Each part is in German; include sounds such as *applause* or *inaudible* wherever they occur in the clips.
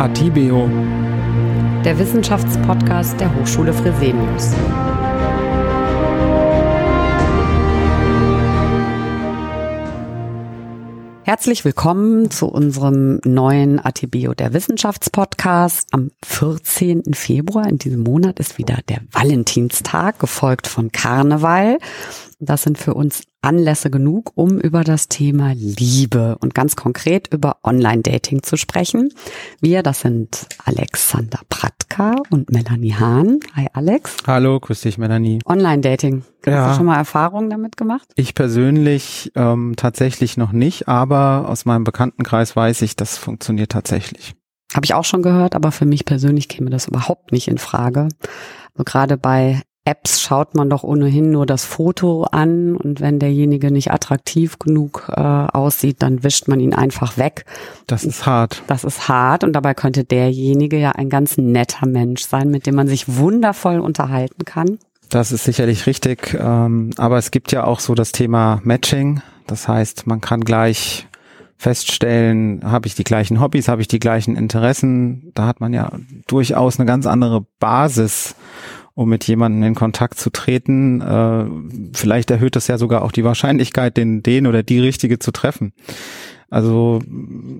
Atibeo, der Wissenschaftspodcast der Hochschule Fresenius. Herzlich willkommen zu unserem neuen Atibio der Wissenschaftspodcast. Am 14. Februar in diesem Monat ist wieder der Valentinstag, gefolgt von Karneval. Das sind für uns Anlässe genug, um über das Thema Liebe und ganz konkret über Online-Dating zu sprechen. Wir, das sind Alexander Pratka und Melanie Hahn. Hi Alex. Hallo, grüß dich Melanie. Online-Dating. Ja. Hast du schon mal Erfahrungen damit gemacht? Ich persönlich ähm, tatsächlich noch nicht, aber aus meinem Bekanntenkreis weiß ich, das funktioniert tatsächlich. Habe ich auch schon gehört, aber für mich persönlich käme das überhaupt nicht in Frage. Also gerade bei Apps schaut man doch ohnehin nur das Foto an und wenn derjenige nicht attraktiv genug äh, aussieht, dann wischt man ihn einfach weg. Das ist hart. Das ist hart und dabei könnte derjenige ja ein ganz netter Mensch sein, mit dem man sich wundervoll unterhalten kann. Das ist sicherlich richtig, ähm, aber es gibt ja auch so das Thema Matching. Das heißt, man kann gleich feststellen, habe ich die gleichen Hobbys, habe ich die gleichen Interessen. Da hat man ja durchaus eine ganz andere Basis um mit jemandem in Kontakt zu treten. Äh, vielleicht erhöht das ja sogar auch die Wahrscheinlichkeit, den, den oder die Richtige zu treffen. Also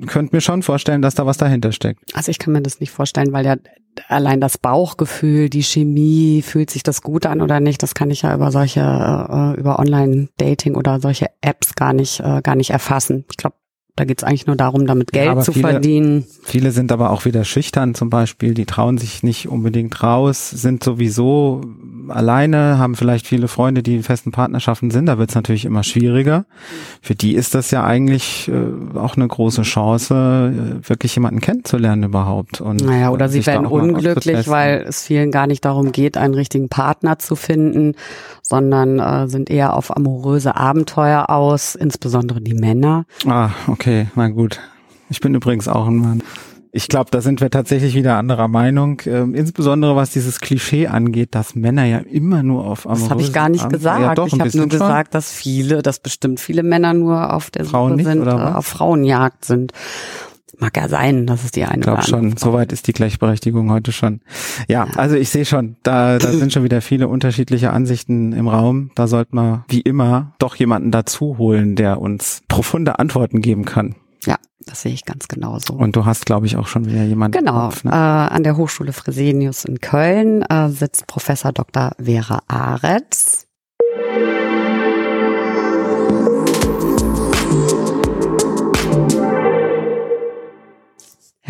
könnt mir schon vorstellen, dass da was dahinter steckt. Also ich kann mir das nicht vorstellen, weil ja allein das Bauchgefühl, die Chemie, fühlt sich das gut an oder nicht, das kann ich ja über solche, äh, über Online-Dating oder solche Apps gar nicht, äh, gar nicht erfassen. Ich glaube, da geht es eigentlich nur darum, damit Geld ja, zu viele, verdienen. Viele sind aber auch wieder schüchtern zum Beispiel, die trauen sich nicht unbedingt raus, sind sowieso alleine, haben vielleicht viele Freunde, die in festen Partnerschaften sind, da wird es natürlich immer schwieriger. Für die ist das ja eigentlich äh, auch eine große Chance, äh, wirklich jemanden kennenzulernen überhaupt. Und naja, oder sie werden unglücklich, weil es vielen gar nicht darum geht, einen richtigen Partner zu finden, sondern äh, sind eher auf amoröse Abenteuer aus, insbesondere die Männer. Ah, okay, na gut. Ich bin übrigens auch ein Mann. Ich glaube, da sind wir tatsächlich wieder anderer Meinung, ähm, insbesondere was dieses Klischee angeht, dass Männer ja immer nur auf amoröse Das habe ich gar nicht Abend gesagt. Ja, doch, ich habe nur gesagt, dass viele, dass bestimmt viele Männer nur auf der Frauen Suche sind, äh, auf Frauenjagd sind. Mag ja sein, dass es die eine Ich glaube schon, soweit ist die Gleichberechtigung heute schon. Ja, ja. also ich sehe schon, da, da *laughs* sind schon wieder viele unterschiedliche Ansichten im Raum. Da sollte man wie immer doch jemanden dazu holen, der uns profunde Antworten geben kann. Ja, das sehe ich ganz genauso. Und du hast, glaube ich, auch schon wieder jemanden. Genau. Kopf, ne? äh, an der Hochschule Fresenius in Köln äh, sitzt Professor Dr. Vera Aretz.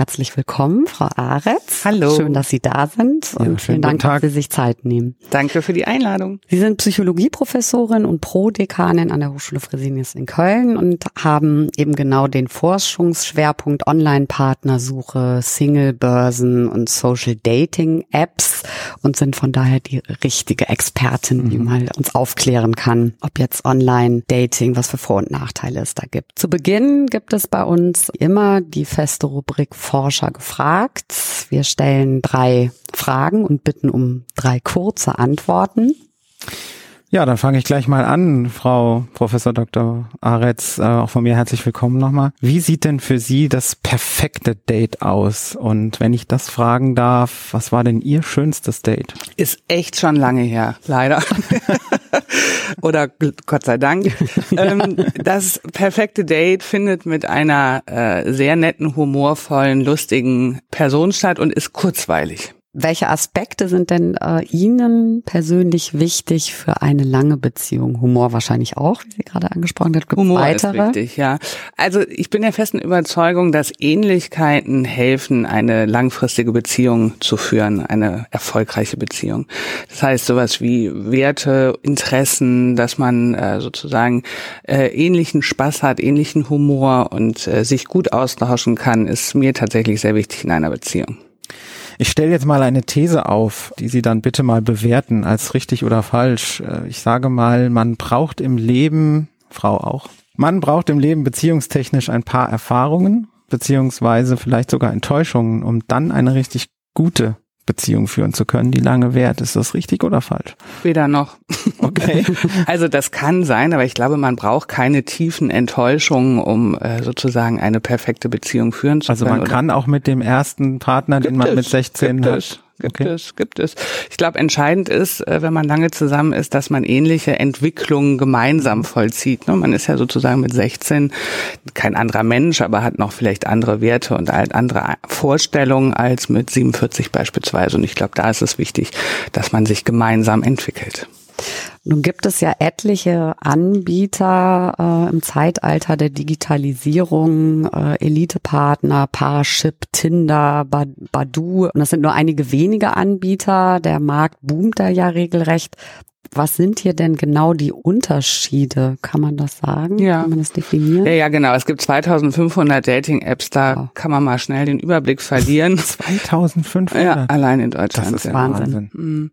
Herzlich willkommen, Frau Aretz. Hallo. Schön, dass Sie da sind und ja, vielen Dank, dass Sie sich Zeit nehmen. Danke für die Einladung. Sie sind Psychologieprofessorin und Prodekanin an der Hochschule Fresenius in Köln und haben eben genau den Forschungsschwerpunkt Online-Partnersuche, Single-Börsen und Social Dating Apps und sind von daher die richtige Expertin, die mhm. mal uns aufklären kann, ob jetzt Online-Dating, was für Vor- und Nachteile es da gibt. Zu Beginn gibt es bei uns immer die feste Rubrik Forscher gefragt. Wir stellen drei Fragen und bitten um drei kurze Antworten. Ja, dann fange ich gleich mal an, Frau Professor Dr. Aretz, äh, auch von mir herzlich willkommen nochmal. Wie sieht denn für Sie das perfekte Date aus? Und wenn ich das fragen darf, was war denn Ihr schönstes Date? Ist echt schon lange her, leider. *laughs* *laughs* Oder Gott sei Dank. ähm, das perfekte Date findet mit einer äh, sehr netten, humorvollen, lustigen Person statt und ist kurzweilig. Welche Aspekte sind denn äh, Ihnen persönlich wichtig für eine lange Beziehung? Humor wahrscheinlich auch, wie Sie gerade angesprochen haben. Humor weitere? ist wichtig, ja. Also ich bin der festen Überzeugung, dass Ähnlichkeiten helfen, eine langfristige Beziehung zu führen, eine erfolgreiche Beziehung. Das heißt sowas wie Werte, Interessen, dass man äh, sozusagen äh, ähnlichen Spaß hat, ähnlichen Humor und äh, sich gut austauschen kann, ist mir tatsächlich sehr wichtig in einer Beziehung. Ich stelle jetzt mal eine These auf, die Sie dann bitte mal bewerten als richtig oder falsch. Äh, ich sage mal, man braucht im Leben, Frau auch, man braucht im Leben beziehungstechnisch ein paar Erfahrungen, beziehungsweise vielleicht sogar Enttäuschungen, um dann eine richtig gute Beziehung führen zu können, die lange währt. Ist das richtig oder falsch? Weder noch. *laughs* Okay. *laughs* Also das kann sein, aber ich glaube, man braucht keine tiefen Enttäuschungen, um äh, sozusagen eine perfekte Beziehung führen zu also können. Also man kann auch mit dem ersten Partner, den man mit 16 hat. Gibt okay. es, gibt es. Ich glaube, entscheidend ist, äh, wenn man lange zusammen ist, dass man ähnliche Entwicklungen gemeinsam vollzieht. Ne? Man ist ja sozusagen mit 16 kein anderer Mensch, aber hat noch vielleicht andere Werte und halt andere Vorstellungen als mit 47 beispielsweise. Und ich glaube, da ist es wichtig, dass man sich gemeinsam entwickelt. Nun gibt es ja etliche Anbieter äh, im Zeitalter der Digitalisierung, äh, Elitepartner, Parship, Tinder, Badu. Und das sind nur einige wenige Anbieter. Der Markt boomt da ja regelrecht. Was sind hier denn genau die Unterschiede? Kann man das sagen? Ja. Kann man das definieren? Ja, ja, genau. Es gibt 2500 Dating-Apps, da wow. kann man mal schnell den Überblick verlieren. *laughs* 2500? Ja, allein in Deutschland. Das ist Wahnsinn. Wahnsinn. Mhm.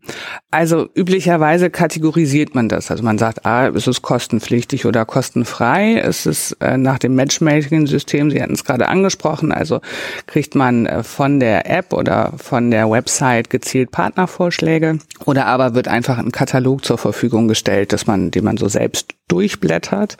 Also üblicherweise kategorisiert man das. Also man sagt, ah, ist es kostenpflichtig oder kostenfrei? Ist es äh, nach dem Matchmaking-System, Sie hatten es gerade angesprochen, also kriegt man äh, von der App oder von der Website gezielt Partnervorschläge oder aber wird einfach ein Katalog zur Verfügung gestellt, dass man, den man so selbst durchblättert.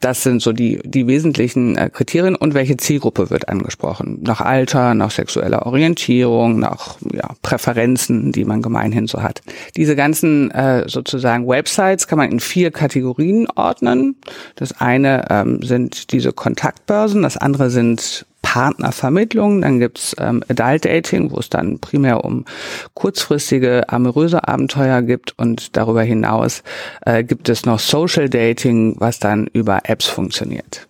Das sind so die, die wesentlichen äh, Kriterien und welche Zielgruppe wird angesprochen. Nach Alter, nach sexueller Orientierung, nach ja, Präferenzen, die man gemeinhin so hat. Diese ganzen äh, sozusagen Websites kann man in vier Kategorien ordnen. Das eine ähm, sind diese Kontaktbörsen, das andere sind Partnervermittlung, dann gibt's ähm, Adult Dating, wo es dann primär um kurzfristige amoröse Abenteuer gibt und darüber hinaus äh, gibt es noch Social Dating, was dann über Apps funktioniert.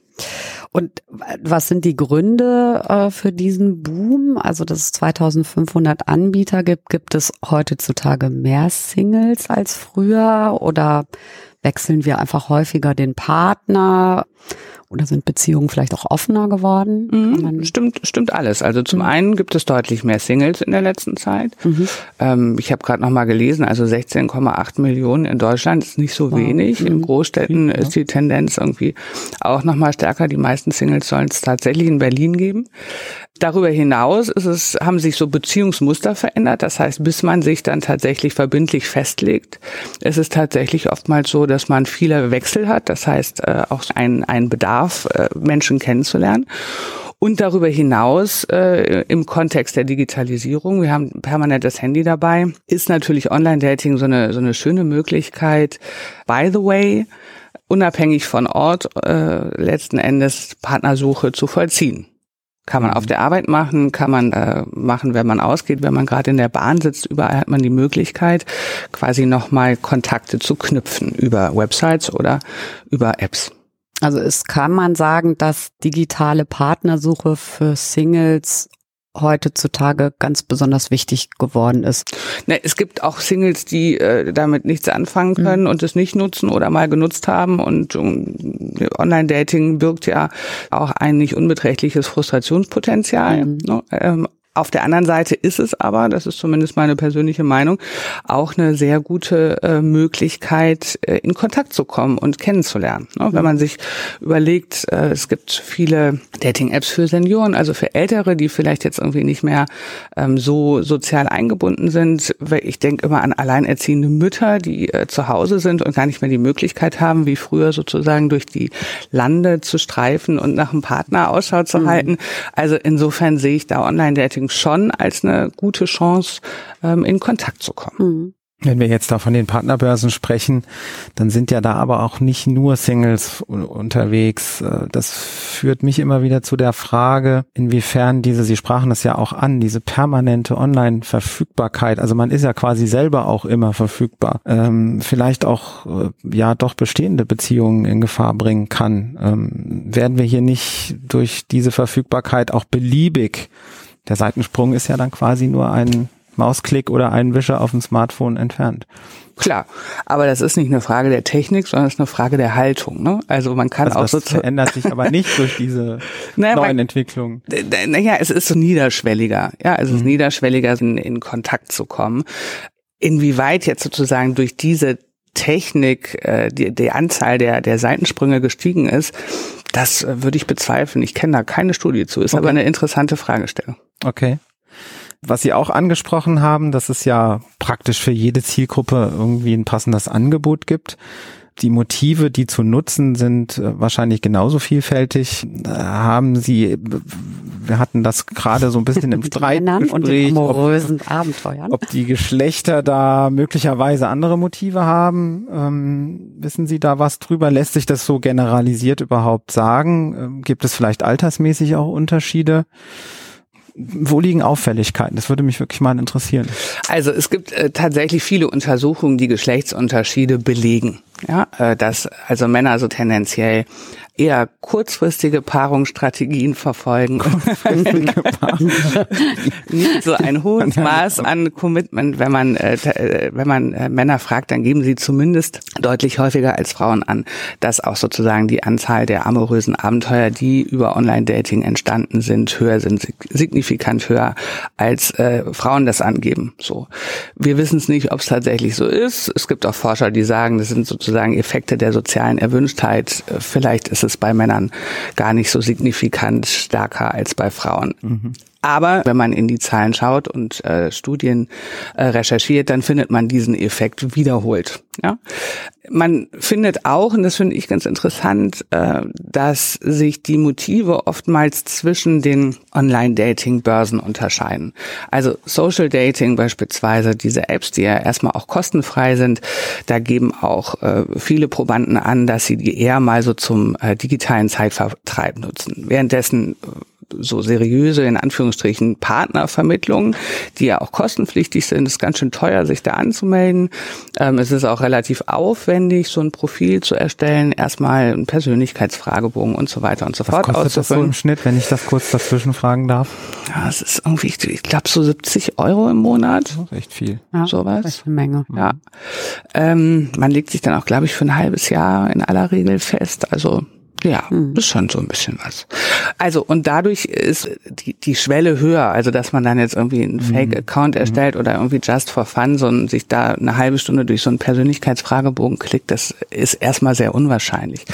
Und was sind die Gründe äh, für diesen Boom? Also, dass es 2500 Anbieter gibt, gibt es heutzutage mehr Singles als früher oder wechseln wir einfach häufiger den Partner? Oder sind Beziehungen vielleicht auch offener geworden? Mhm, stimmt, stimmt alles. Also zum mhm. einen gibt es deutlich mehr Singles in der letzten Zeit. Mhm. Ähm, ich habe gerade noch mal gelesen, also 16,8 Millionen in Deutschland ist nicht so wow. wenig. In mhm. Großstädten ja. ist die Tendenz irgendwie auch noch mal stärker. Die meisten Singles sollen es tatsächlich in Berlin geben. Darüber hinaus ist es, haben sich so Beziehungsmuster verändert. Das heißt, bis man sich dann tatsächlich verbindlich festlegt, ist es tatsächlich oftmals so, dass man viele Wechsel hat. Das heißt, äh, auch ein, ein Bedarf, äh, Menschen kennenzulernen. Und darüber hinaus äh, im Kontext der Digitalisierung, wir haben permanent das Handy dabei, ist natürlich Online-Dating so eine, so eine schöne Möglichkeit. By the way, unabhängig von Ort äh, letzten Endes Partnersuche zu vollziehen. Kann man auf der Arbeit machen, kann man äh, machen, wenn man ausgeht, wenn man gerade in der Bahn sitzt. Überall hat man die Möglichkeit, quasi nochmal Kontakte zu knüpfen über Websites oder über Apps. Also es kann man sagen, dass digitale Partnersuche für Singles heutzutage ganz besonders wichtig geworden ist. Ne, es gibt auch Singles, die äh, damit nichts anfangen mhm. können mhm. und es nicht nutzen oder mal genutzt haben und um, Online-Dating birgt ja auch ein nicht unbeträchtliches Frustrationspotenzial. Mhm. Ne? Ähm, auf der anderen Seite ist es aber, das ist zumindest meine persönliche Meinung, auch eine sehr gute äh, Möglichkeit, äh, in Kontakt zu kommen und kennenzulernen. Ne? Wenn man sich überlegt, äh, es gibt viele Dating-Apps für Senioren, also für Ältere, die vielleicht jetzt irgendwie nicht mehr ähm, so sozial eingebunden sind. Ich denke immer an alleinerziehende Mütter, die äh, zu Hause sind und gar nicht mehr die Möglichkeit haben, wie früher sozusagen durch die Lande zu streifen und nach einem Partner Ausschau zu mhm. halten. Also insofern sehe ich da Online-Dating schon als eine gute Chance, ähm, in Kontakt zu kommen. Mhm. Wenn wir jetzt da von den Partnerbörsen sprechen, dann sind ja da aber auch nicht nur Singles unterwegs. Äh, das führt mich immer wieder zu der Frage, inwiefern diese, Sie sprachen das ja auch an, diese permanente Online-Verfügbarkeit, also man ist ja quasi selber auch immer verfügbar, ähm, vielleicht auch äh, ja doch bestehende Beziehungen in Gefahr bringen kann. Ähm, werden wir hier nicht durch diese Verfügbarkeit auch beliebig der Seitensprung ist ja dann quasi nur ein Mausklick oder ein Wischer auf dem Smartphone entfernt. Klar, aber das ist nicht eine Frage der Technik, sondern es ist eine Frage der Haltung. Ne? Also man kann also auch so ändert sich aber nicht durch diese *laughs* naja, neuen man, Entwicklungen. Naja, es ist so niederschwelliger. Ja, es ist mhm. niederschwelliger, in, in Kontakt zu kommen. Inwieweit jetzt sozusagen durch diese Technik äh, die, die Anzahl der, der Seitensprünge gestiegen ist, das äh, würde ich bezweifeln. Ich kenne da keine Studie zu. Ist okay. aber eine interessante Fragestellung. Okay. Was Sie auch angesprochen haben, dass es ja praktisch für jede Zielgruppe irgendwie ein passendes Angebot gibt die Motive, die zu nutzen, sind äh, wahrscheinlich genauso vielfältig. Haben Sie, wir hatten das gerade so ein bisschen im *laughs* Streitgespräch, ob, Abenteuern. ob die Geschlechter da möglicherweise andere Motive haben. Ähm, wissen Sie da was drüber? Lässt sich das so generalisiert überhaupt sagen? Ähm, gibt es vielleicht altersmäßig auch Unterschiede? Wo liegen Auffälligkeiten? Das würde mich wirklich mal interessieren. Also es gibt äh, tatsächlich viele Untersuchungen, die Geschlechtsunterschiede belegen. Ja, äh, dass also Männer so tendenziell eher kurzfristige Paarungsstrategien verfolgen. *laughs* Nicht so ein hohes Maß an Commitment, wenn man äh, äh, wenn man äh, Männer fragt, dann geben sie zumindest deutlich häufiger als Frauen an, dass auch sozusagen die Anzahl der amorösen Abenteuer, die über Online-Dating entstanden sind, höher sind, signifikant höher als äh, Frauen das angeben. So, wir wissen es nicht, ob es tatsächlich so ist. Es gibt auch Forscher, die sagen, das sind sozusagen Effekte der sozialen Erwünschtheit. Vielleicht ist es es bei Männern gar nicht so signifikant stärker als bei Frauen. Mhm. Aber wenn man in die Zahlen schaut und äh, Studien äh, recherchiert, dann findet man diesen Effekt wiederholt. Ja? Man findet auch, und das finde ich ganz interessant, äh, dass sich die Motive oftmals zwischen den Online-Dating-Börsen unterscheiden. Also Social Dating beispielsweise, diese Apps, die ja erstmal auch kostenfrei sind, da geben auch äh, viele Probanden an, dass sie die eher mal so zum äh, digitalen Zeitvertreib nutzen. Währenddessen äh, so seriöse, in Anführungsstrichen, Partnervermittlungen, die ja auch kostenpflichtig sind. Es ist ganz schön teuer, sich da anzumelden. Ähm, es ist auch relativ aufwendig, so ein Profil zu erstellen, erstmal einen Persönlichkeitsfragebogen und so weiter und so Was fort kostet das so im Schnitt, wenn ich das kurz dazwischen fragen darf? Ja, es ist irgendwie, ich glaube, so 70 Euro im Monat. Das ist echt viel. Ja, sowas. Das ist eine Menge. Ja. Ähm, man legt sich dann auch, glaube ich, für ein halbes Jahr in aller Regel fest. Also ja, hm. ist schon so ein bisschen was. Also und dadurch ist die, die Schwelle höher, also dass man dann jetzt irgendwie einen hm. Fake-Account hm. erstellt oder irgendwie just for fun, so sich da eine halbe Stunde durch so einen Persönlichkeitsfragebogen klickt, das ist erstmal sehr unwahrscheinlich.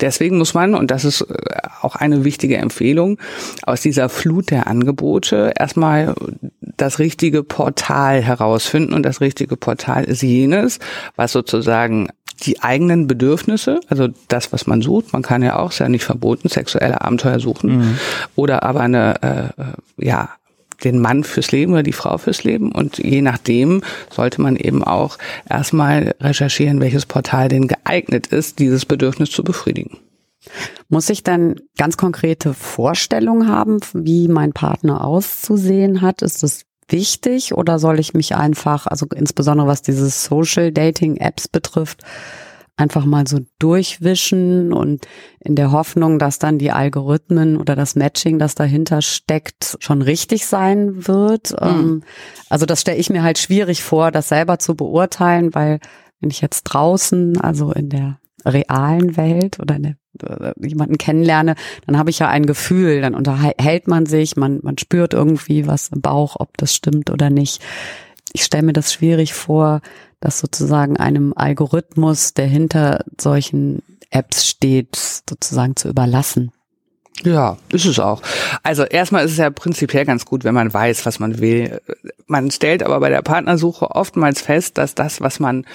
Deswegen muss man, und das ist äh, auch eine wichtige Empfehlung, aus dieser Flut der Angebote erstmal das richtige Portal herausfinden und das richtige Portal ist jenes, was sozusagen die eigenen Bedürfnisse, also das, was man sucht, man kann ja auch, ist ja nicht verboten, sexuelle Abenteuer suchen, mhm. oder aber eine, äh, äh, ja, den Mann fürs Leben oder die Frau fürs Leben. Und je nachdem sollte man eben auch erstmal recherchieren, welches Portal denn geeignet ist, dieses Bedürfnis zu befriedigen. Muss ich dann ganz konkrete Vorstellungen haben, wie mein Partner auszusehen hat? Ist das wichtig oder soll ich mich einfach, also insbesondere was diese Social Dating Apps betrifft, einfach mal so durchwischen und in der Hoffnung, dass dann die Algorithmen oder das Matching, das dahinter steckt, schon richtig sein wird. Mhm. Also das stelle ich mir halt schwierig vor, das selber zu beurteilen, weil wenn ich jetzt draußen, also in der realen Welt oder in der äh, jemanden kennenlerne, dann habe ich ja ein Gefühl, dann unterhält man sich, man, man spürt irgendwie was im Bauch, ob das stimmt oder nicht. Ich stelle mir das schwierig vor, dass sozusagen einem Algorithmus, der hinter solchen Apps steht, sozusagen zu überlassen. Ja, ist es auch. Also erstmal ist es ja prinzipiell ganz gut, wenn man weiß, was man will. Man stellt aber bei der Partnersuche oftmals fest, dass das, was man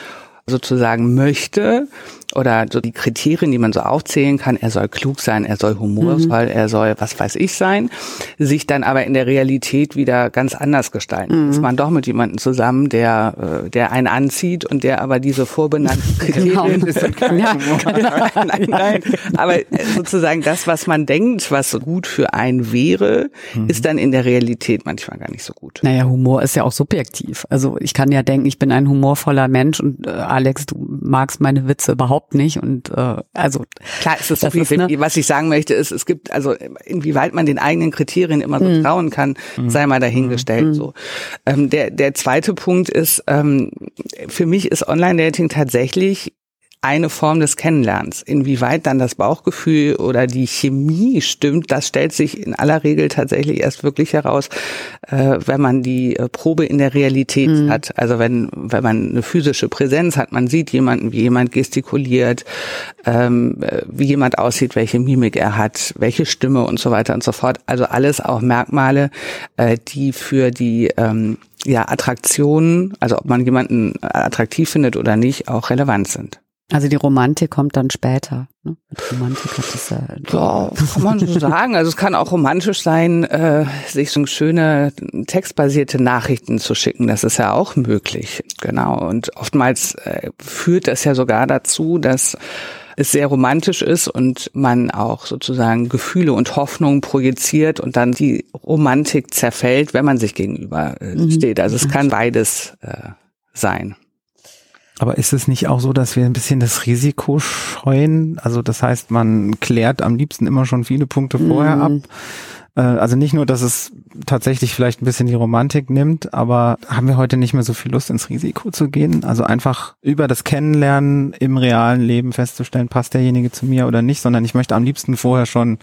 sozusagen möchte oder so die Kriterien, die man so aufzählen kann, er soll klug sein, er soll humorvoll, mhm. er soll was weiß ich sein, sich dann aber in der Realität wieder ganz anders gestalten. Mhm. Ist man doch mit jemandem zusammen, der, äh, der einen anzieht und der aber diese vorbenannten *laughs* Kriterien genau. ist. Ja, *laughs* nein, nein, aber äh, sozusagen das, was man denkt, was gut für einen wäre, mhm. ist dann in der Realität manchmal gar nicht so gut. Naja, Humor ist ja auch subjektiv. Also ich kann ja denken, ich bin ein humorvoller Mensch und äh, Alex, du magst meine Witze überhaupt nicht und äh, also klar ist es so ist, ne? was ich sagen möchte ist, es gibt also inwieweit man den eigenen Kriterien immer so mhm. trauen kann, mhm. sei mal dahingestellt mhm. so. Ähm, der der zweite Punkt ist ähm, für mich ist Online-Dating tatsächlich eine Form des Kennenlernens. Inwieweit dann das Bauchgefühl oder die Chemie stimmt, das stellt sich in aller Regel tatsächlich erst wirklich heraus, äh, wenn man die äh, Probe in der Realität mhm. hat. Also wenn, wenn man eine physische Präsenz hat, man sieht jemanden, wie jemand gestikuliert, ähm, äh, wie jemand aussieht, welche Mimik er hat, welche Stimme und so weiter und so fort. Also alles auch Merkmale, äh, die für die ähm, ja, Attraktionen, also ob man jemanden attraktiv findet oder nicht, auch relevant sind. Also die Romantik kommt dann später. Ne? Romantik hat das ja, ja, kann man so *laughs* sagen. Also es kann auch romantisch sein, äh, sich so schöne textbasierte Nachrichten zu schicken. Das ist ja auch möglich. Genau. Und oftmals äh, führt das ja sogar dazu, dass es sehr romantisch ist und man auch sozusagen Gefühle und Hoffnungen projiziert und dann die Romantik zerfällt, wenn man sich gegenüber äh, mhm. steht. Also es kann beides äh, sein. Aber ist es nicht auch so, dass wir ein bisschen das Risiko scheuen? Also das heißt, man klärt am liebsten immer schon viele Punkte vorher mm. ab. Äh, also nicht nur, dass es tatsächlich vielleicht ein bisschen die Romantik nimmt, aber haben wir heute nicht mehr so viel Lust ins Risiko zu gehen? Also einfach über das Kennenlernen im realen Leben festzustellen, passt derjenige zu mir oder nicht, sondern ich möchte am liebsten vorher schon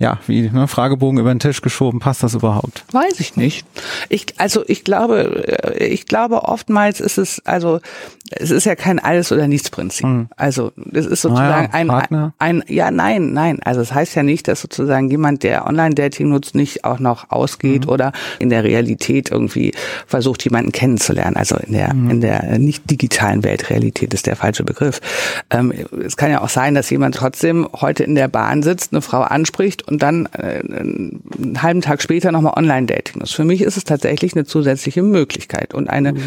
ja, wie ne, Fragebogen über den Tisch geschoben, passt das überhaupt? Weiß ich nicht. Ich, also ich glaube, äh, ich glaube oftmals ist es, also es ist ja kein Alles- oder Nichts-Prinzip. Hm. Also es ist sozusagen naja, ein, ein, ein, ja, nein, nein. Also es das heißt ja nicht, dass sozusagen jemand, der Online-Dating nutzt, nicht auch noch ausgeht mhm. oder in der Realität irgendwie versucht, jemanden kennenzulernen. Also in der, mhm. in der nicht digitalen Welt, Realität ist der falsche Begriff. Ähm, es kann ja auch sein, dass jemand trotzdem heute in der Bahn sitzt, eine Frau anspricht und dann äh, einen halben Tag später nochmal Online-Dating nutzt. Für mich ist es tatsächlich eine zusätzliche Möglichkeit und eine, mhm.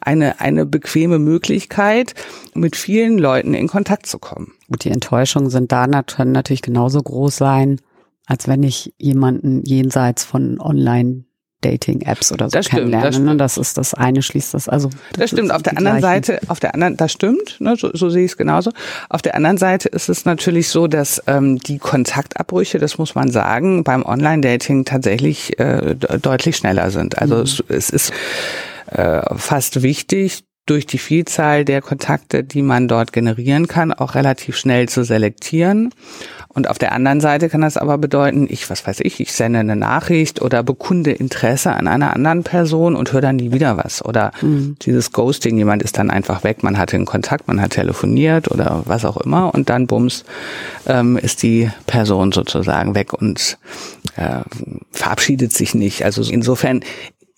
eine, eine bequeme Möglichkeit, Möglichkeit, mit vielen Leuten in Kontakt zu kommen. Und die Enttäuschungen sind da können natürlich genauso groß sein, als wenn ich jemanden jenseits von Online Dating-Apps oder so das kennenlernen. Stimmt, das, ne? das ist das eine schließt das. Also das, das stimmt. Auf der anderen gleichen. Seite, auf der anderen, das stimmt. Ne? So, so sehe ich es genauso. Auf der anderen Seite ist es natürlich so, dass ähm, die Kontaktabbrüche, das muss man sagen, beim Online-Dating tatsächlich äh, deutlich schneller sind. Also mhm. es, es ist äh, fast wichtig, durch die Vielzahl der Kontakte, die man dort generieren kann, auch relativ schnell zu selektieren. Und auf der anderen Seite kann das aber bedeuten, ich, was weiß ich, ich sende eine Nachricht oder bekunde Interesse an einer anderen Person und höre dann nie wieder was. Oder mhm. dieses Ghosting, jemand ist dann einfach weg, man hatte einen Kontakt, man hat telefoniert oder was auch immer und dann bums ähm, ist die Person sozusagen weg und äh, verabschiedet sich nicht. Also insofern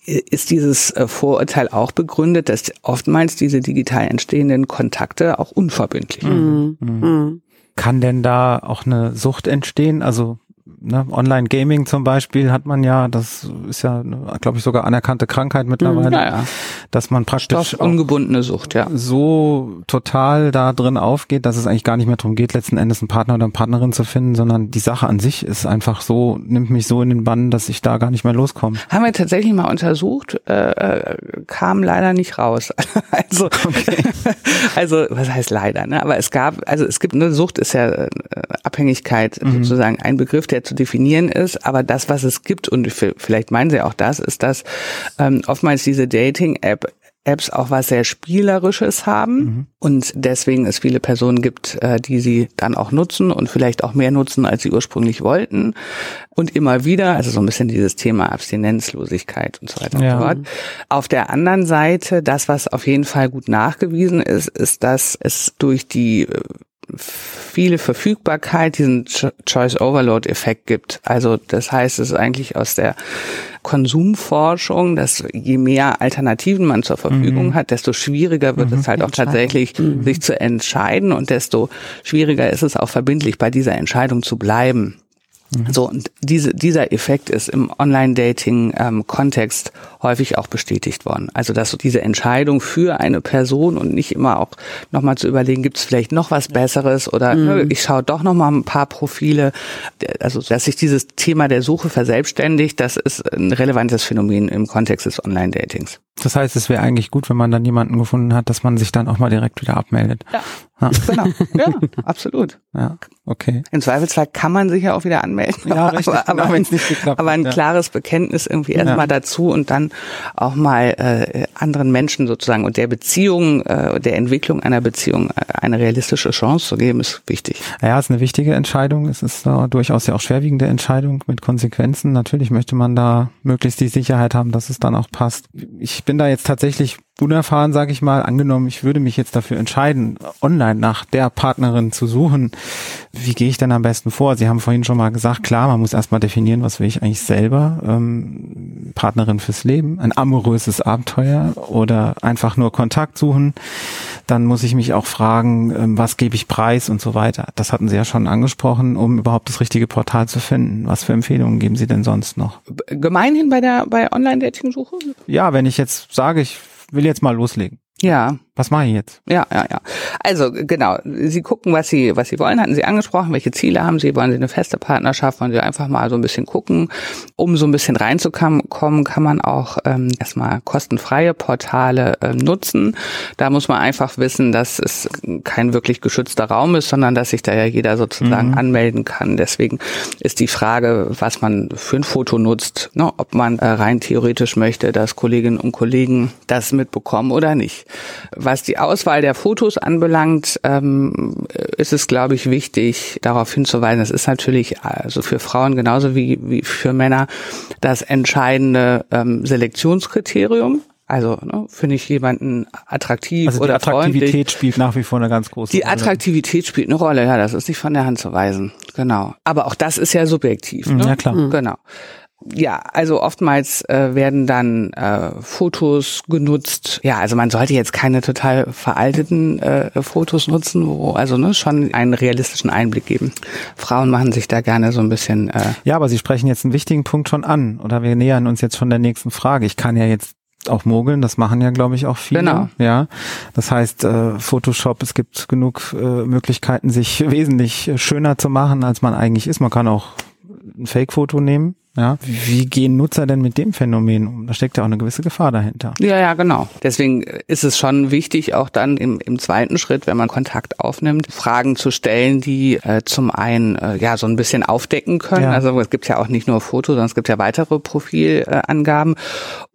ist dieses äh, Vorurteil auch begründet, dass oftmals diese digital entstehenden Kontakte auch unverbindlich sind. Mhm. Mhm. Kann denn da auch eine Sucht entstehen? Also ne, Online-Gaming zum Beispiel hat man ja, das ist ja, glaube ich, sogar anerkannte Krankheit mittlerweile, ja, ja. dass man praktisch ungebundene Sucht, ja. so total da drin aufgeht, dass es eigentlich gar nicht mehr darum geht, letzten Endes einen Partner oder eine Partnerin zu finden, sondern die Sache an sich ist einfach so, nimmt mich so in den Bann, dass ich da gar nicht mehr loskomme. Haben wir tatsächlich mal untersucht, äh, äh kam leider nicht raus. *laughs* also, okay. *laughs* also was heißt leider, ne? Aber es gab, also es gibt eine Sucht ist ja äh, Abhängigkeit mhm. sozusagen ein Begriff, der zu definieren ist, aber das, was es gibt, und vielleicht meinen Sie auch das, ist, dass ähm, oftmals diese Dating-App Apps auch was sehr Spielerisches haben mhm. und deswegen es viele Personen gibt, äh, die sie dann auch nutzen und vielleicht auch mehr nutzen, als sie ursprünglich wollten. Und immer wieder, also so ein bisschen dieses Thema Abstinenzlosigkeit und so weiter ja. und so fort. Auf der anderen Seite, das, was auf jeden Fall gut nachgewiesen ist, ist, dass es durch die äh, viele Verfügbarkeit diesen Choice Overload Effekt gibt. Also das heißt, es ist eigentlich aus der Konsumforschung, dass je mehr Alternativen man zur Verfügung mhm. hat, desto schwieriger wird mhm. es halt auch tatsächlich, mhm. sich zu entscheiden und desto schwieriger ist es auch verbindlich bei dieser Entscheidung zu bleiben. Mhm. So, und diese, dieser Effekt ist im Online-Dating-Kontext ähm, häufig auch bestätigt worden. Also, dass diese Entscheidung für eine Person und nicht immer auch nochmal zu überlegen, gibt es vielleicht noch was Besseres oder mhm. ne, ich schaue doch nochmal ein paar Profile. Also, dass sich dieses Thema der Suche verselbstständigt, das ist ein relevantes Phänomen im Kontext des Online-Datings. Das heißt, es wäre eigentlich gut, wenn man dann jemanden gefunden hat, dass man sich dann auch mal direkt wieder abmeldet. Ja, ja. genau. Ja, *laughs* absolut. Ja, okay. Im Zweifelsfall kann man sich ja auch wieder anmelden. Ja, *laughs* richtig, aber, genau, aber, nicht geklappt aber ein ja. klares Bekenntnis irgendwie erstmal Ja. dazu und dann auch mal äh, anderen Menschen sozusagen und der Beziehung, äh, der Entwicklung einer Beziehung äh, eine realistische Chance zu geben, ist wichtig. Ja, ist eine wichtige Entscheidung. Es ist äh, durchaus ja auch schwerwiegende Entscheidung mit Konsequenzen. Natürlich möchte man da möglichst die Sicherheit haben, dass es dann auch passt. Ich bin da jetzt tatsächlich unerfahren, sage ich mal. Angenommen, ich würde mich jetzt dafür entscheiden, online nach der Partnerin zu suchen. Wie gehe ich denn am besten vor? Sie haben vorhin schon mal gesagt, klar, man muss erstmal definieren, was will ich eigentlich selber. Ähm, Partnerin fürs Leben, ein amoröses Abenteuer oder einfach nur Kontakt suchen. Dann muss ich mich auch fragen, ähm, was gebe ich preis und so weiter. Das hatten Sie ja schon angesprochen, um überhaupt das richtige Portal zu finden. Was für Empfehlungen geben Sie denn sonst noch? Gemeinhin bei der bei Online-Dating-Suche? Ja, wenn ich jetzt sage, ich will jetzt mal loslegen. Ja, Was mache ich jetzt? Ja, ja, ja. Also genau, Sie gucken, was Sie, was Sie wollen, hatten Sie angesprochen, welche Ziele haben Sie, wollen Sie eine feste Partnerschaft, wollen Sie einfach mal so ein bisschen gucken. Um so ein bisschen reinzukommen, kann man auch ähm, erstmal kostenfreie Portale ähm, nutzen. Da muss man einfach wissen, dass es kein wirklich geschützter Raum ist, sondern dass sich da ja jeder sozusagen anmelden kann. Deswegen ist die Frage, was man für ein Foto nutzt, ne, ob man äh, rein theoretisch möchte, dass Kolleginnen und Kollegen das mitbekommen oder nicht. Was die Auswahl der Fotos anbelangt, ähm, ist es, glaube ich, wichtig, darauf hinzuweisen, es ist natürlich also für Frauen genauso wie, wie für Männer das entscheidende ähm, Selektionskriterium. Also ne, finde ich jemanden attraktiv Also die oder freundlich. Attraktivität spielt nach wie vor eine ganz große Die Rolle. Attraktivität spielt eine Rolle, ja, das ist nicht von der Hand zu weisen. Genau. Aber auch das ist ja subjektiv. Ne? Ja, klar. Genau. Ja, also oftmals äh, werden dann äh, Fotos genutzt. Ja, also man sollte jetzt keine total veralteten äh, Fotos nutzen, wo also ne, schon einen realistischen Einblick geben. Frauen machen sich da gerne so ein bisschen. Äh, Ja, aber Sie sprechen jetzt einen wichtigen Punkt schon an. Oder wir nähern uns jetzt schon der nächsten Frage. Ich kann ja jetzt auch mogeln, das machen ja, glaube ich, auch viele. Genau. Ja, das heißt, äh, Photoshop, es gibt genug äh, Möglichkeiten, sich wesentlich äh, schöner zu machen, als man eigentlich ist. Man kann auch ein Fake-Foto nehmen. Ja, wie gehen Nutzer denn mit dem Phänomen um? Da steckt ja auch eine gewisse Gefahr dahinter. Ja, ja, genau. Deswegen ist es schon wichtig, auch dann im, im zweiten Schritt, wenn man Kontakt aufnimmt, Fragen zu stellen, die äh, zum einen äh, ja so ein bisschen aufdecken können. Ja. Also es gibt ja auch nicht nur Fotos, sondern es gibt ja weitere Profilangaben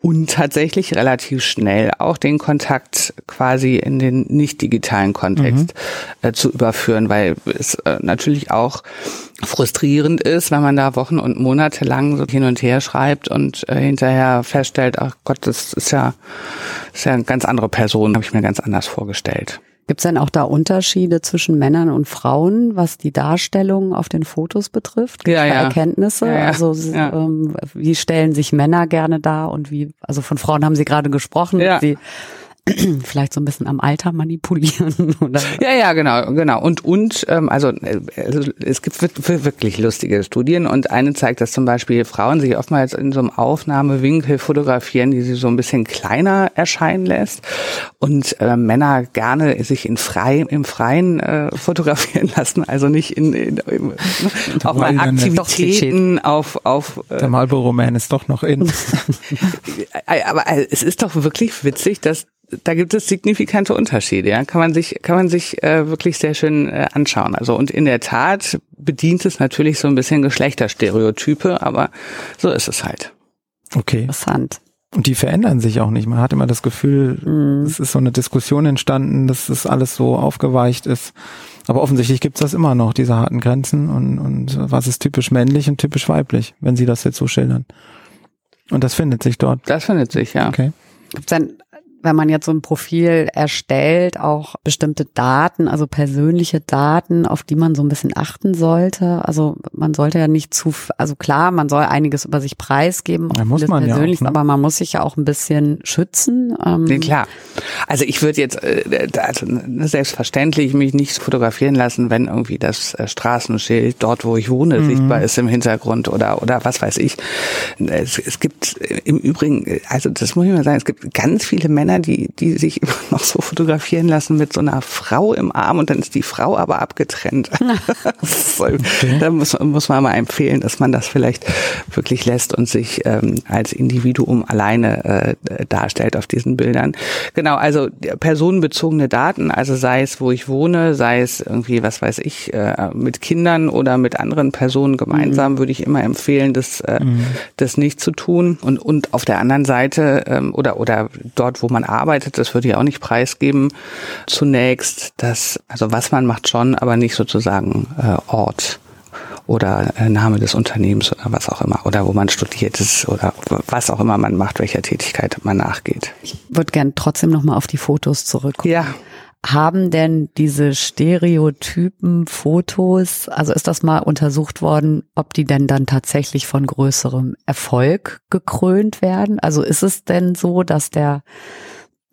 und tatsächlich relativ schnell auch den Kontakt quasi in den nicht digitalen Kontext äh, zu überführen, weil es äh, natürlich auch frustrierend ist, wenn man da Wochen und Monate lang so hin und her schreibt und äh, hinterher feststellt, ach Gott, das ist ja, ist ja eine ganz andere Person, habe ich mir ganz anders vorgestellt. Gibt es denn auch da Unterschiede zwischen Männern und Frauen, was die Darstellung auf den Fotos betrifft? Gibt's Ja, da ja. Erkenntnisse? Ja, ja. Also Ja. ähm, wie stellen sich Männer gerne dar und wie, also von Frauen haben Sie gerade gesprochen, Ja. die *clears throat* vielleicht so ein bisschen am Alter manipulieren *laughs* oder Ja, ja, genau, genau. Und und ähm, also, äh, also es gibt wir- wir- wirklich lustige Studien und eine zeigt, dass zum Beispiel Frauen sich oftmals in so einem Aufnahmewinkel fotografieren, die sie so ein bisschen kleiner erscheinen lässt und äh, Männer gerne sich in frei im Freien äh, fotografieren *laughs* lassen, also nicht in, in, *laughs* in auch mal Aktivitäten auf auf äh, Der Marlboro Man ist doch noch in. Äh, Aber äh, es ist doch wirklich witzig, dass da gibt es signifikante Unterschiede, ja. Kann man sich, kann man sich äh, wirklich sehr schön äh, anschauen. Also und in der Tat bedient es natürlich so ein bisschen Geschlechterstereotype, aber so ist es halt. Okay. interessant. Und die verändern sich auch nicht. Man hat immer das Gefühl, Mhm. es ist so eine Diskussion entstanden, dass das alles so aufgeweicht ist. Aber offensichtlich gibt es das immer noch, diese harten Grenzen und, und was ist typisch männlich und typisch weiblich, wenn Sie das jetzt so schildern. Und das findet sich dort. Das findet sich, ja. Okay. Gibt es denn, wenn man jetzt so ein Profil erstellt, auch bestimmte Daten, also persönliche Daten, auf die man so ein bisschen achten sollte? Also man sollte ja nicht zu, also klar, man soll einiges über sich preisgeben, auch muss man ja auch, Persönliches, ne? aber man muss sich ja auch ein bisschen schützen. Ähm, Nee, klar. Also ich würde jetzt äh, also, selbstverständlich mich nicht fotografieren lassen, wenn irgendwie das äh, Straßenschild dort, wo ich wohne, sichtbar ist im Hintergrund oder oder was weiß ich. Es, es gibt im Übrigen, also das muss ich mal sagen, es gibt ganz viele Männer, Männer, die, die sich *laughs* immer noch so fotografieren lassen mit so einer Frau im Arm und dann ist die Frau aber abgetrennt. *laughs* okay. Da muss, muss man mal empfehlen, dass man das vielleicht wirklich lässt und sich ähm, als Individuum alleine äh, darstellt auf diesen Bildern. Genau, also personenbezogene Daten, also sei es, wo ich wohne, sei es irgendwie, was weiß ich, äh, mit Kindern oder mit anderen Personen gemeinsam, mhm. würde ich immer empfehlen, das, äh, mhm. das nicht zu tun. Und, und auf der anderen Seite ähm, oder, oder dort, wo man arbeitet, das würde ich auch nicht preisgeben, zunächst, dass, also was man macht schon, aber nicht sozusagen äh, Ort oder äh, Name des Unternehmens oder was auch immer oder wo man studiert ist oder was auch immer man macht, welcher Tätigkeit man nachgeht. Ich würde gern trotzdem noch mal auf die Fotos zurückkommen. Ja. Haben denn diese Stereotypen Fotos, also ist das mal untersucht worden, ob die denn dann tatsächlich von größerem Erfolg gekrönt werden? Also ist es denn so, dass der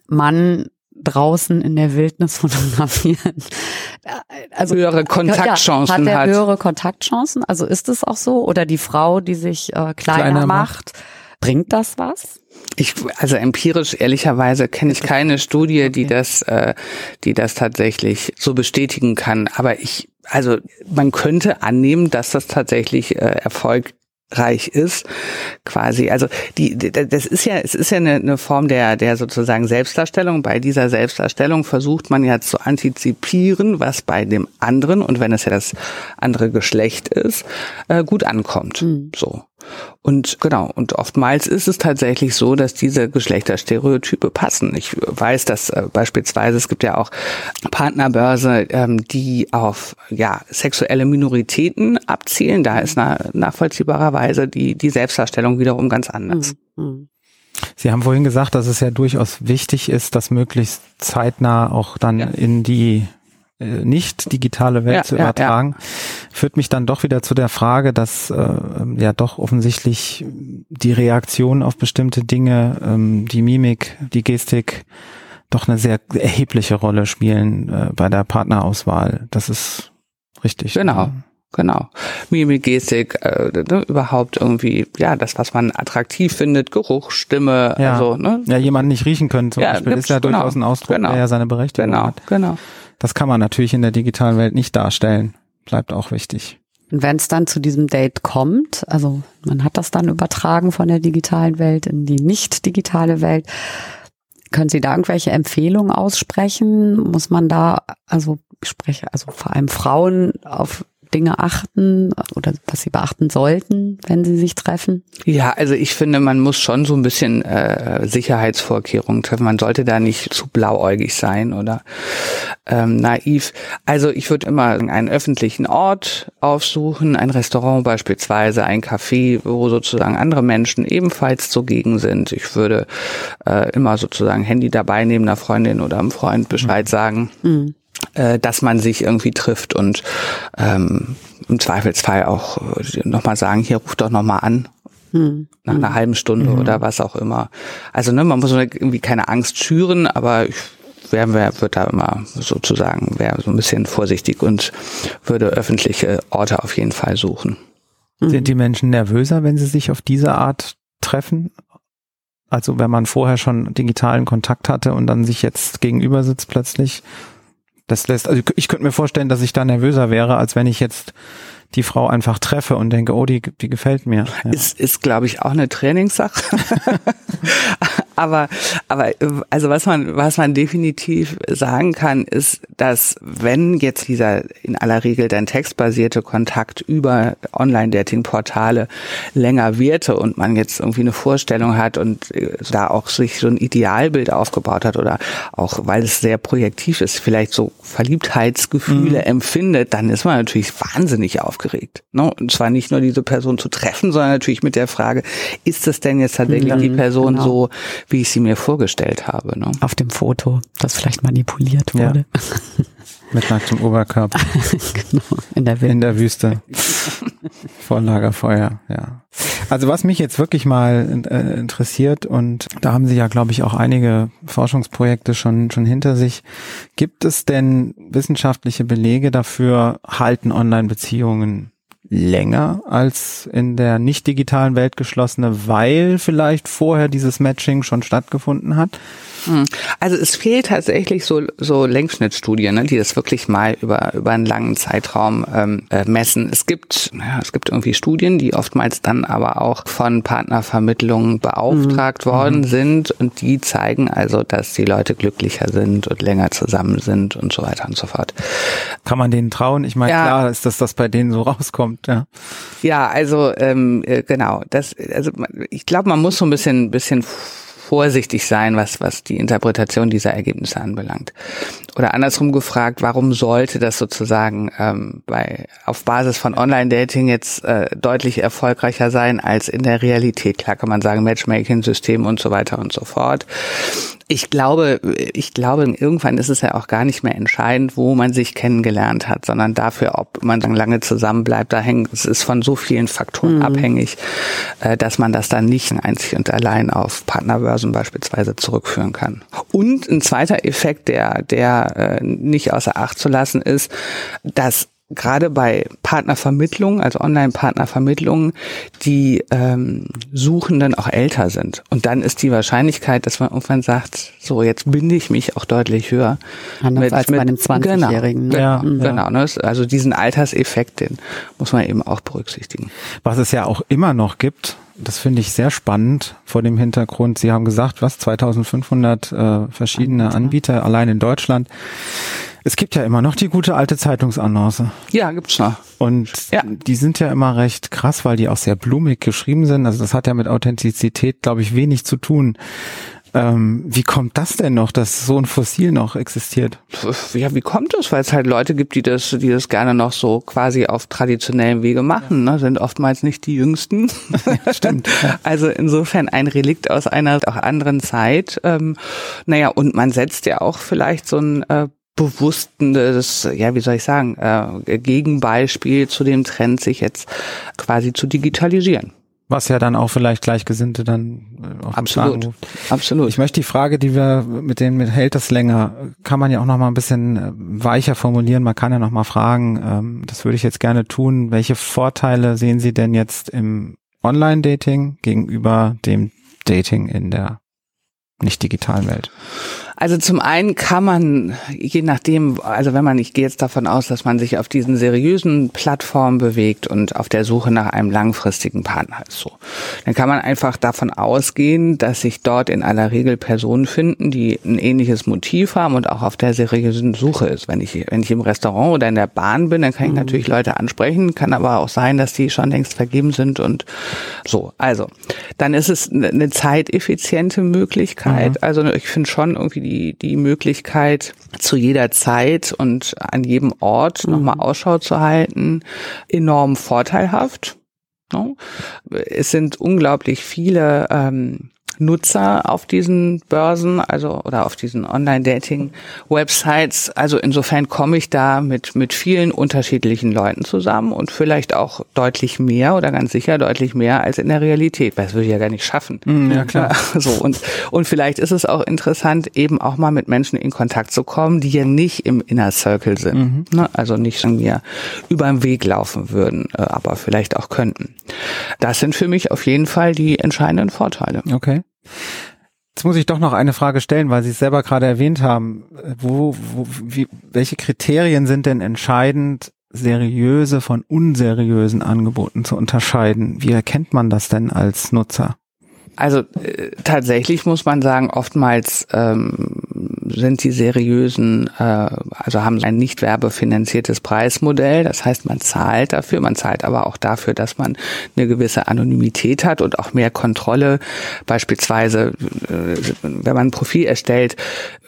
Mann draußen in der Wildnis fotografieren. *laughs* Also höhere Kontaktchancen ja, hat. Er höhere Kontaktchancen? Also ist es auch so? Oder die Frau, die sich äh, kleiner, kleiner macht, macht, bringt das was? Ich, also empirisch ehrlicherweise kenne ich keine Studie, die das, äh, die das tatsächlich so bestätigen kann. Aber ich, also man könnte annehmen, dass das tatsächlich äh, Erfolg reich ist, quasi. Also die, das ist ja, es ist ja eine, eine Form der, der sozusagen Selbstdarstellung. Bei dieser Selbstdarstellung versucht man ja zu antizipieren, was bei dem anderen und wenn es ja das andere Geschlecht ist, äh, gut ankommt. Mhm. So. Und genau, und oftmals ist es tatsächlich so, dass diese Geschlechterstereotype passen. Ich weiß, dass äh, beispielsweise es gibt ja auch Partnerbörse, ähm, die auf ja sexuelle Minoritäten abzielen. Da ist na, nachvollziehbarerweise die die Selbstdarstellung wiederum ganz anders. Mhm. Sie haben vorhin gesagt, dass es ja durchaus wichtig ist, das möglichst zeitnah auch dann ja. in die nicht digitale Welt ja, zu übertragen, ja, ja. führt mich dann doch wieder zu der Frage, dass äh, ja doch offensichtlich die Reaktion auf bestimmte Dinge, ähm, die Mimik, die Gestik doch eine sehr erhebliche Rolle spielen äh, bei der Partnerauswahl. Das ist richtig. Genau. Genau. Mimik, Gestik, äh, ne, überhaupt irgendwie, ja, das, was man attraktiv findet, Geruch, Stimme, ja. also, ne? Ja, jemanden nicht riechen können zum Beispiel, ist ja genau. durchaus ein Ausdruck, genau. der ja seine Berechtigung genau. hat. Genau, genau. Das kann man natürlich in der digitalen Welt nicht darstellen. Bleibt auch wichtig. Und wenn es dann zu diesem Date kommt, also man hat das dann übertragen von der digitalen Welt in die nicht digitale Welt, können Sie da irgendwelche Empfehlungen aussprechen? Muss man da, also ich spreche also vor allem Frauen auf Dinge achten oder was sie beachten sollten, wenn sie sich treffen? Ja, also ich finde, man muss schon so ein bisschen äh, Sicherheitsvorkehrungen treffen. Man sollte da nicht zu blauäugig sein oder ähm, naiv. Also ich würde immer einen öffentlichen Ort aufsuchen, ein Restaurant beispielsweise, ein Café, wo sozusagen andere Menschen ebenfalls zugegen sind. Ich würde äh, immer sozusagen Handy dabei nehmen, einer Freundin oder einem Freund Bescheid sagen. Mhm äh, dass man sich irgendwie trifft und ähm, im Zweifelsfall auch äh, nochmal sagen, hier ruft doch nochmal an. Hm. Nach einer hm. halben Stunde mhm. oder was auch immer. Also ne, man muss irgendwie keine Angst schüren, aber ich wer, wer wird da immer sozusagen, wäre so ein bisschen vorsichtig und würde öffentliche Orte auf jeden Fall suchen. Sind die Menschen nervöser, wenn sie sich auf diese Art treffen? Also wenn man vorher schon digitalen Kontakt hatte und dann sich jetzt gegenüber sitzt plötzlich, das lässt, also ich könnte mir vorstellen, dass ich da nervöser wäre, als wenn ich jetzt die Frau einfach treffe und denke, oh, die, die gefällt mir. Ja. Ist, ist glaube ich, auch eine Trainingssache. *laughs* aber, aber, also was man, was man definitiv sagen kann, ist, dass wenn jetzt dieser in aller Regel dann textbasierte Kontakt über Online-Dating-Portale länger wirte und man jetzt irgendwie eine Vorstellung hat und äh, da auch sich so ein Idealbild aufgebaut hat oder auch, weil es sehr projektiv ist, vielleicht so Verliebtheitsgefühle mhm. empfindet, dann ist man natürlich wahnsinnig aufgeregt. Ne? Und zwar nicht nur diese Person zu treffen, sondern natürlich mit der Frage, ist das denn jetzt tatsächlich mhm, die Person genau. so, wie ich sie mir vorgestellt habe. Ne? Auf dem Foto, das vielleicht manipuliert wurde. Ja. Mit nacktem Oberkörper. *laughs* genau, in der, in der Wüste. *laughs* Vor Lagerfeuer, ja. Also was mich jetzt wirklich mal äh, interessiert und da haben Sie ja, glaube ich, auch einige Forschungsprojekte schon, schon hinter sich. Gibt es denn wissenschaftliche Belege dafür, halten Online-Beziehungen länger als in der nicht digitalen Welt geschlossene, weil vielleicht vorher dieses Matching schon stattgefunden hat? Hm. Also es fehlt tatsächlich so, so Längsschnittstudien, ne, die das wirklich mal über, über einen langen Zeitraum ähm, äh, messen. Es gibt, ja, es gibt irgendwie Studien, die oftmals dann aber auch von Partnervermittlungen beauftragt mhm. worden mhm. sind und die zeigen also, dass die Leute glücklicher sind und länger zusammen sind und so weiter und so fort. Kann man denen trauen? Ich meine, ja. klar ist, dass das bei denen so rauskommt, ja. Ja, also ähm, äh, genau. Das, also ich glaube, man muss so ein bisschen, bisschen vorsichtig sein, was, was die Interpretation dieser Ergebnisse anbelangt. Oder andersrum gefragt, warum sollte das sozusagen ähm, bei auf Basis von Online-Dating jetzt äh, deutlich erfolgreicher sein als in der Realität? Klar kann man sagen, Matchmaking-System und so weiter und so fort ich glaube, ich glaube, irgendwann ist es ja auch gar nicht mehr entscheidend, wo man sich kennengelernt hat, sondern dafür, ob man dann lange zusammen bleibt. Da hängt, es ist von so vielen Faktoren mhm. abhängig, äh, dass man das dann nicht einzig und allein auf Partnerbörsen beispielsweise zurückführen kann. Und ein zweiter Effekt, der, der äh, nicht außer Acht zu lassen ist, dass gerade bei Partnervermittlungen, also Online-Partnervermittlungen, die ähm, Suchenden auch älter sind. Und dann ist die Wahrscheinlichkeit, dass man irgendwann sagt, so jetzt binde ich mich auch deutlich höher. Anders mit, als mit, bei einem 20-Jährigen. Genau, ja, mhm. genau. Ne? Also diesen Alterseffekt, den muss man eben auch berücksichtigen. Was es ja auch immer noch gibt, das finde ich sehr spannend vor dem Hintergrund. Sie haben gesagt, was 2500 äh, verschiedene Anbieter allein in Deutschland. Es gibt ja immer noch die gute alte Zeitungsannonce. Ja, gibt's noch. Und ja. die sind ja immer recht krass, weil die auch sehr blumig geschrieben sind. Also das hat ja mit Authentizität, glaube ich, wenig zu tun. Ähm, wie kommt das denn noch, dass so ein Fossil noch existiert? Ja, wie kommt das? Weil es halt Leute gibt, die das, die das gerne noch so quasi auf traditionellen Wege machen, ne? sind oftmals nicht die Jüngsten. *laughs* Stimmt. Also insofern ein Relikt aus einer auch anderen Zeit. Ähm, naja, und man setzt ja auch vielleicht so ein äh, bewusstes, ja, wie soll ich sagen, äh, Gegenbeispiel zu dem Trend, sich jetzt quasi zu digitalisieren. Was ja dann auch vielleicht Gleichgesinnte dann äh, auf Absolut. Absolut. Ich möchte die Frage, die wir mit denen mit hält das länger, kann man ja auch noch mal ein bisschen äh, weicher formulieren. Man kann ja noch mal fragen, ähm, das würde ich jetzt gerne tun. Welche Vorteile sehen Sie denn jetzt im Online-Dating gegenüber dem Dating in der nicht digitalen Welt? Also zum einen kann man, je nachdem, also wenn man, ich gehe jetzt davon aus, dass man sich auf diesen seriösen Plattformen bewegt und auf der Suche nach einem langfristigen Partner ist so, dann kann man einfach davon ausgehen, dass sich dort in aller Regel Personen finden, die ein ähnliches Motiv haben und auch auf der seriösen Suche ist. Wenn ich, wenn ich im Restaurant oder in der Bahn bin, dann kann ich mhm. natürlich Leute ansprechen, kann aber auch sein, dass die schon längst vergeben sind und so. Also, dann ist es eine zeiteffiziente Möglichkeit. Mhm. Also ich finde schon irgendwie die, die Möglichkeit, zu jeder Zeit und an jedem Ort mhm. nochmal Ausschau zu halten, enorm vorteilhaft. Es sind unglaublich viele ähm, Nutzer auf diesen Börsen, also oder auf diesen Online-Dating-Websites. Also insofern komme ich da mit mit vielen unterschiedlichen Leuten zusammen und vielleicht auch deutlich mehr oder ganz sicher deutlich mehr als in der Realität. Weil das würde ich ja gar nicht schaffen. Mm, ja klar. *laughs* So und und vielleicht ist es auch interessant, eben auch mal mit Menschen in Kontakt zu kommen, die ja nicht im Inner Circle sind, mhm. ne? also nicht schon mir über den Weg laufen würden, äh, aber vielleicht auch könnten. Das sind für mich auf jeden Fall die entscheidenden Vorteile. Okay. Jetzt muss ich doch noch eine Frage stellen, weil Sie es selber gerade erwähnt haben. Wo, wo, wie, welche Kriterien sind denn entscheidend, seriöse von unseriösen Angeboten zu unterscheiden? Wie erkennt man das denn als Nutzer? Also äh, tatsächlich muss man sagen, oftmals ähm, sind die seriösen, äh, also haben ein nicht werbefinanziertes Preismodell. Das heißt, man zahlt dafür, man zahlt aber auch dafür, dass man eine gewisse Anonymität hat und auch mehr Kontrolle. Beispielsweise, äh, wenn man ein Profil erstellt,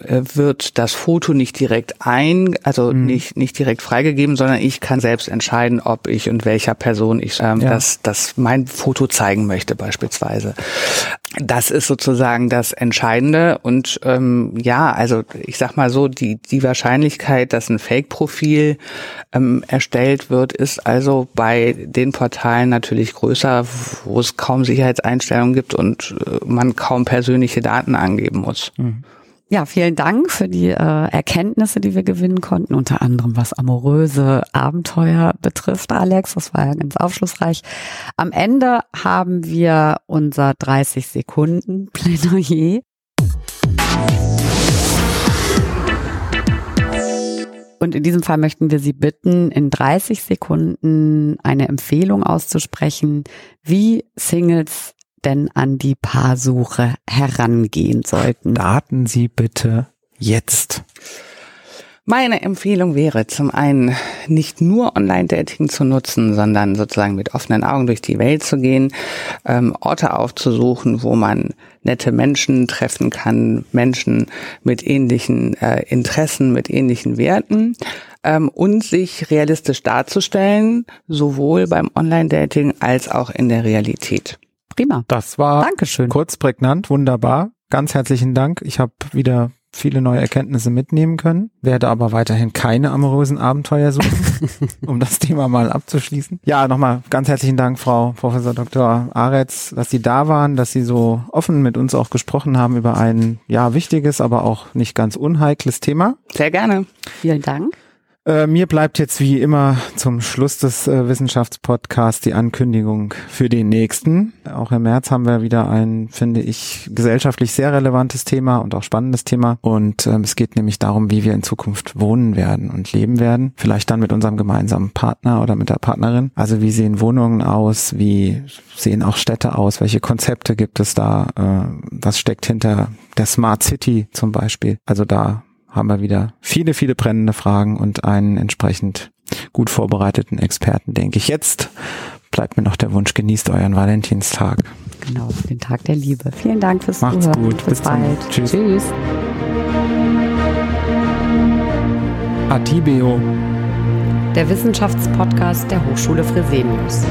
äh, wird das Foto nicht direkt ein, also mhm. nicht nicht direkt freigegeben, sondern ich kann selbst entscheiden, ob ich und welcher Person ich ähm, ja. das, das mein Foto zeigen möchte beispielsweise. Das ist sozusagen das Entscheidende und ähm, ja, also ich sag mal so, die, die Wahrscheinlichkeit, dass ein Fake-Profil ähm, erstellt wird, ist also bei den Portalen natürlich größer, wo es kaum Sicherheitseinstellungen gibt und äh, man kaum persönliche Daten angeben muss. Mhm. Ja, vielen Dank für die äh, Erkenntnisse, die wir gewinnen konnten, unter anderem was amoröse Abenteuer betrifft, Alex. Das war ja ganz aufschlussreich. Am Ende haben wir unser 30 Sekunden Plädoyer. Und in diesem Fall möchten wir Sie bitten, in 30 Sekunden eine Empfehlung auszusprechen, wie Singles denn an die Paarsuche herangehen sollten. Daten Sie bitte jetzt. Meine Empfehlung wäre zum einen nicht nur Online-Dating zu nutzen, sondern sozusagen mit offenen Augen durch die Welt zu gehen, ähm, Orte aufzusuchen, wo man nette Menschen treffen kann, Menschen mit ähnlichen äh, Interessen, mit ähnlichen Werten ähm, und sich realistisch darzustellen, sowohl beim Online-Dating als auch in der Realität. Prima. Das war Dankeschön. kurz prägnant, wunderbar. Ganz herzlichen Dank. Ich habe wieder viele neue Erkenntnisse mitnehmen können, werde aber weiterhin keine amorösen Abenteuer suchen, *laughs* um das Thema mal abzuschließen. Ja, nochmal ganz herzlichen Dank, Frau Professor Dr. Aretz, dass Sie da waren, dass Sie so offen mit uns auch gesprochen haben über ein, ja, wichtiges, aber auch nicht ganz unheikles Thema. Sehr gerne. Vielen Dank. Äh, mir bleibt jetzt wie immer zum Schluss des äh, Wissenschaftspodcasts die Ankündigung für den nächsten. Auch im März haben wir wieder ein, finde ich, gesellschaftlich sehr relevantes Thema und auch spannendes Thema. Und ähm, es geht nämlich darum, wie wir in Zukunft wohnen werden und leben werden. Vielleicht dann mit unserem gemeinsamen Partner oder mit der Partnerin. Also wie sehen Wohnungen aus? Wie sehen auch Städte aus? Welche Konzepte gibt es da? Äh, was steckt hinter der Smart City zum Beispiel? Also da haben wir wieder viele, viele brennende Fragen und einen entsprechend gut vorbereiteten Experten, denke ich. Jetzt bleibt mir noch der Wunsch, genießt euren Valentinstag. Genau, den Tag der Liebe. Vielen Dank fürs Macht's Zuhören. gut. Bis, Bis dann. bald. Tschüss. Tschüss. Atibeo. Der Wissenschaftspodcast der Hochschule Fresenius.